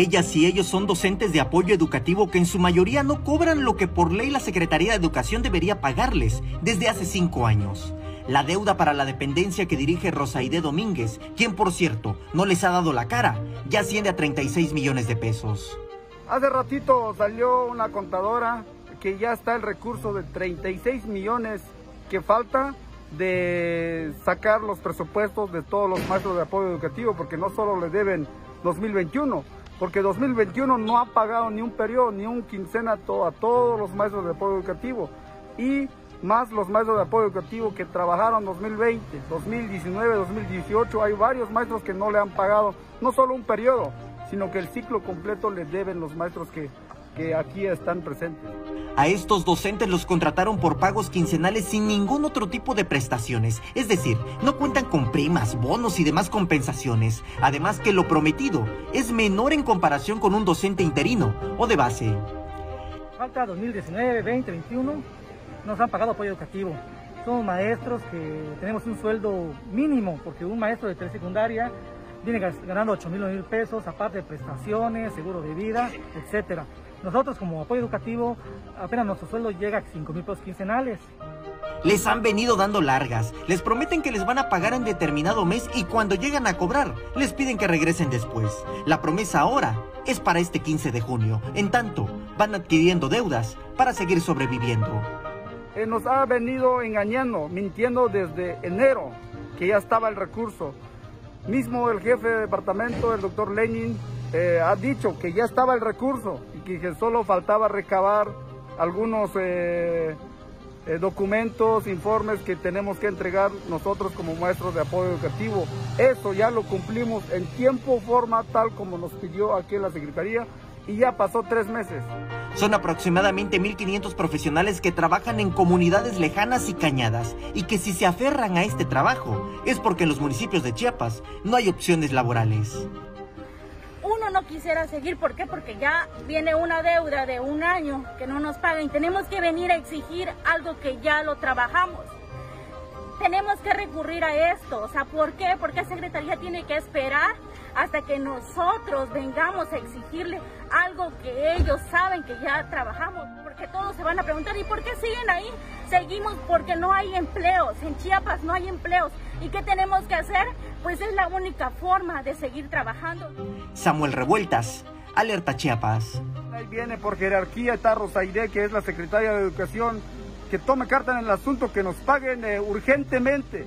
Ellas y ellos son docentes de apoyo educativo que en su mayoría no cobran lo que por ley la Secretaría de Educación debería pagarles desde hace cinco años. La deuda para la dependencia que dirige Rosaide Domínguez, quien por cierto no les ha dado la cara, ya asciende a 36 millones de pesos. Hace ratito salió una contadora que ya está el recurso de 36 millones que falta de sacar los presupuestos de todos los maestros de apoyo educativo, porque no solo le deben 2021, porque 2021 no ha pagado ni un periodo, ni un quincena a todos los maestros de apoyo educativo. Y más los maestros de apoyo educativo que trabajaron 2020, 2019, 2018, hay varios maestros que no le han pagado no solo un periodo, sino que el ciclo completo le deben los maestros que, que aquí están presentes. A estos docentes los contrataron por pagos quincenales sin ningún otro tipo de prestaciones, es decir, no cuentan con primas, bonos y demás compensaciones, además que lo prometido es menor en comparación con un docente interino o de base. Falta 2019, 20, 21, nos han pagado apoyo educativo. Somos maestros que tenemos un sueldo mínimo, porque un maestro de secundaria viene ganando 8 mil pesos, aparte de prestaciones, seguro de vida, etcétera. Nosotros como apoyo educativo apenas nuestro sueldo llega a 5 mil pesos quincenales. Les han venido dando largas, les prometen que les van a pagar en determinado mes y cuando llegan a cobrar les piden que regresen después. La promesa ahora es para este 15 de junio. En tanto, van adquiriendo deudas para seguir sobreviviendo. Eh, nos ha venido engañando, mintiendo desde enero, que ya estaba el recurso. Mismo el jefe de departamento, el doctor Lenin, eh, ha dicho que ya estaba el recurso que solo faltaba recabar algunos eh, eh, documentos, informes que tenemos que entregar nosotros como maestros de apoyo educativo. Eso ya lo cumplimos en tiempo, forma, tal como nos pidió aquí en la Secretaría y ya pasó tres meses. Son aproximadamente 1.500 profesionales que trabajan en comunidades lejanas y cañadas y que si se aferran a este trabajo es porque en los municipios de Chiapas no hay opciones laborales no quisiera seguir. ¿Por qué? Porque ya viene una deuda de un año que no nos pagan y tenemos que venir a exigir algo que ya lo trabajamos. Tenemos que recurrir a esto. O sea, ¿por qué? Porque la Secretaría tiene que esperar hasta que nosotros vengamos a exigirle algo que ellos saben que ya trabajamos. Porque todos se van a preguntar, ¿y por qué siguen ahí? Seguimos porque no hay empleos. En Chiapas no hay empleos. ¿Y qué tenemos que hacer? Pues es la única forma de seguir trabajando. Samuel Revueltas, Alerta Chiapas. Ahí viene por jerarquía está Rosaide, que es la secretaria de Educación, que tome carta en el asunto, que nos paguen eh, urgentemente